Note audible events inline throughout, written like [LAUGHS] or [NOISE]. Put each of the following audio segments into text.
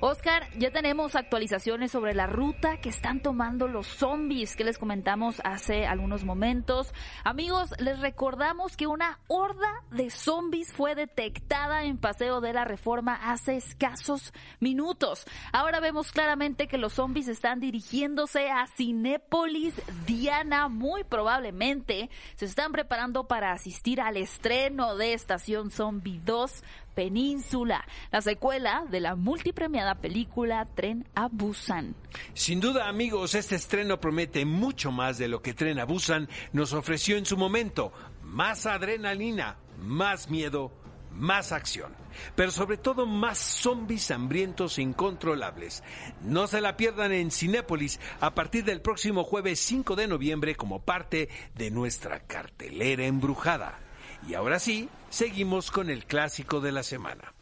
Oscar, ya tenemos actualizaciones sobre la ruta que están tomando los zombies que les comentamos hace algunos momentos. Amigos, les recordamos que una horda de zombies fue detectada en Paseo de la Reforma hace escasos minutos. Ahora vemos claramente que los zombies están dirigiéndose a Cinépolis Diana. Muy probablemente se están preparando para asistir al estreno de Estación Zombie 2 Península, la secuela de la multipremiada película Tren a Busan. Sin duda, amigos, este estreno promete mucho más de lo que Tren a Busan nos ofreció en su momento. Más adrenalina, más miedo, más acción, pero sobre todo más zombies hambrientos incontrolables. No se la pierdan en Cinépolis a partir del próximo jueves 5 de noviembre como parte de nuestra cartelera embrujada. Y ahora sí, seguimos con el clásico de la semana.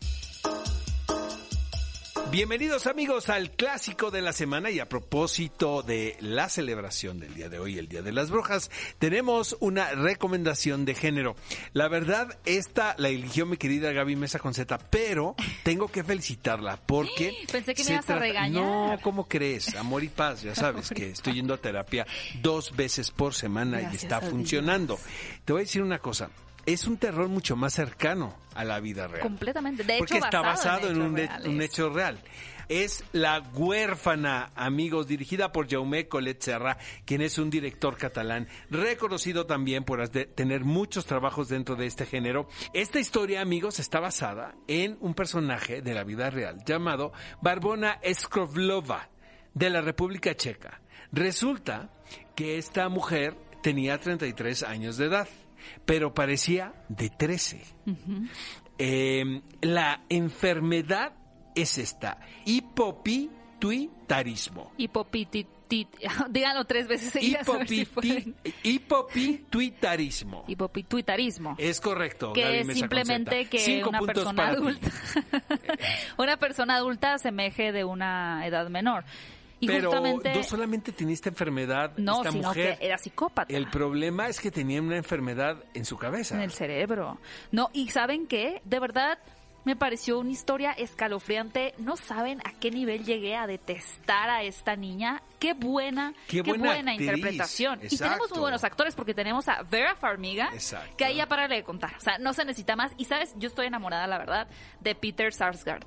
Bienvenidos amigos al clásico de la semana y a propósito de la celebración del día de hoy, el Día de las Brujas, tenemos una recomendación de género. La verdad, esta la eligió mi querida Gaby Mesa Conceta, pero tengo que felicitarla porque... [GASPS] Pensé que me ibas a regañar. No, ¿cómo crees? Amor y paz, ya sabes que estoy yendo a terapia dos veces por semana y está funcionando. Te voy a decir una cosa. Es un terror mucho más cercano a la vida real. Completamente. De hecho, Porque está basado en, un, he- un hecho real. Es La huérfana, amigos, dirigida por Jaume Collet Serra, quien es un director catalán, reconocido también por tener muchos trabajos dentro de este género. Esta historia, amigos, está basada en un personaje de la vida real llamado Barbona Skrovlova, de la República Checa. Resulta que esta mujer tenía 33 años de edad, pero parecía de 13. Eh, la enfermedad es esta, hipopituitarismo. Hipopiti- [LAUGHS] Díganlo tres veces seguidas. si hipopituitarismo. Hipopituitarismo. Es correcto. que Gaby es Mesa simplemente Conceta. que Cinco una persona adulta [LAUGHS] una persona adulta asemeje de una edad menor y Pero justamente no solamente tenía esta enfermedad no esta sino mujer. que era psicópata El problema es que tenía una enfermedad en su cabeza. en el cerebro no y saben qué de verdad me pareció una historia escalofriante. No saben a qué nivel llegué a detestar a esta niña. Qué buena, Qué buena actriz. interpretación. Y tenemos muy buenos actores porque tenemos a Vera Farmiga, Exacto. que ahí ya para de contar. O sea, no se necesita más. Y sabes, yo estoy enamorada, la verdad, de Peter Sarsgaard.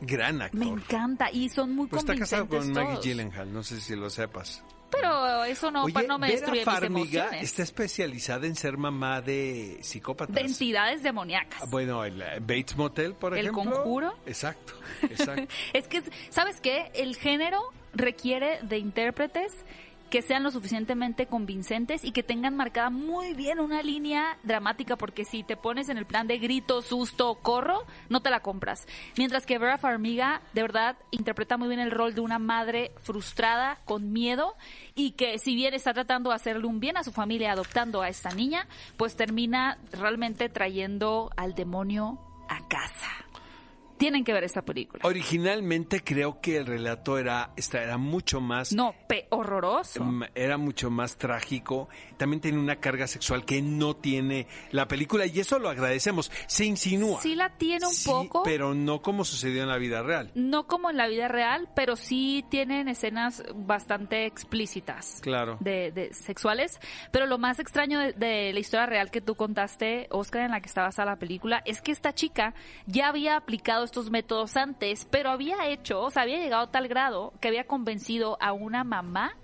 Gran actor. Me encanta y son muy Pues está casado con convincentes Maggie todos. Gyllenhaal, no sé si lo sepas. Pero eso no, Oye, no me Vera destruye mis Farmiga emociones. está especializada en ser mamá de psicópatas. De entidades demoníacas. Bueno, el eh, Bates Motel, por ¿El ejemplo. Conjuro? Exacto, exacto. [LAUGHS] Es que, ¿sabes qué? El género requiere de intérpretes que sean lo suficientemente convincentes y que tengan marcada muy bien una línea dramática, porque si te pones en el plan de grito, susto, corro, no te la compras. Mientras que Vera Farmiga, de verdad, interpreta muy bien el rol de una madre frustrada, con miedo, y que si bien está tratando de hacerle un bien a su familia adoptando a esta niña, pues termina realmente trayendo al demonio a casa. Tienen que ver esta película. Originalmente creo que el relato era, esta era mucho más No, pe horroroso. Mm, era mucho más trágico. También tiene una carga sexual que no tiene la película y eso lo agradecemos. Se insinúa. Sí la tiene un Sí, poco. pero no como sucedió en la vida real. No como en la vida real, pero sí tienen escenas bastante explícitas. Claro. De, de sexuales. Pero lo más extraño de, de la historia real que tú contaste, Oscar, en la que está basada la película, es que esta chica ya había aplicado estos métodos antes, pero había hecho, o sea, había llegado a tal grado que había convencido a una mamá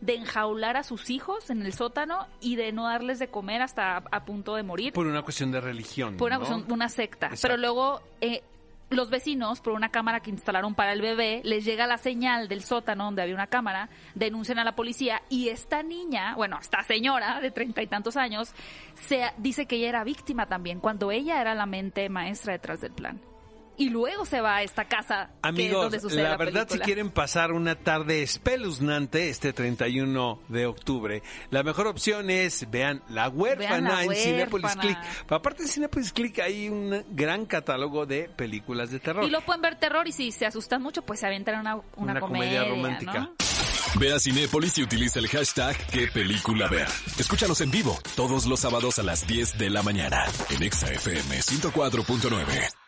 de enjaular a sus hijos en el sótano y de no darles de comer hasta a, a punto de morir. Por una cuestión de religión. por una, ¿no? cuestión- una secta. Exacto. Pero luego eh, los vecinos, por una cámara que instalaron para el bebé, les llega la señal del sótano donde había una cámara, denuncian a la policía y esta niña, bueno, esta señora de treinta y tantos años, se dice que ella era víctima también, cuando ella era la mente maestra detrás del plan. Y luego se va a esta casa que es Amigos, donde sucede la, la, verdad, si quieren pasar una tarde espeluznante este 31 de octubre, la mejor opción es vean La Huérfana La en Cinepolis. Click. Pero aparte de Cinepolis Click hay un gran catálogo de películas de terror. Y lo pueden ver terror y si se asustan mucho, pues se avientan una, una, Una comedia comedia, romántica. ¿no? Ve a Cinépolis y utiliza el hashtag qué película ver. Escúchanos en vivo todos los sábados a las 10 de la mañana en ExaFM 104.9.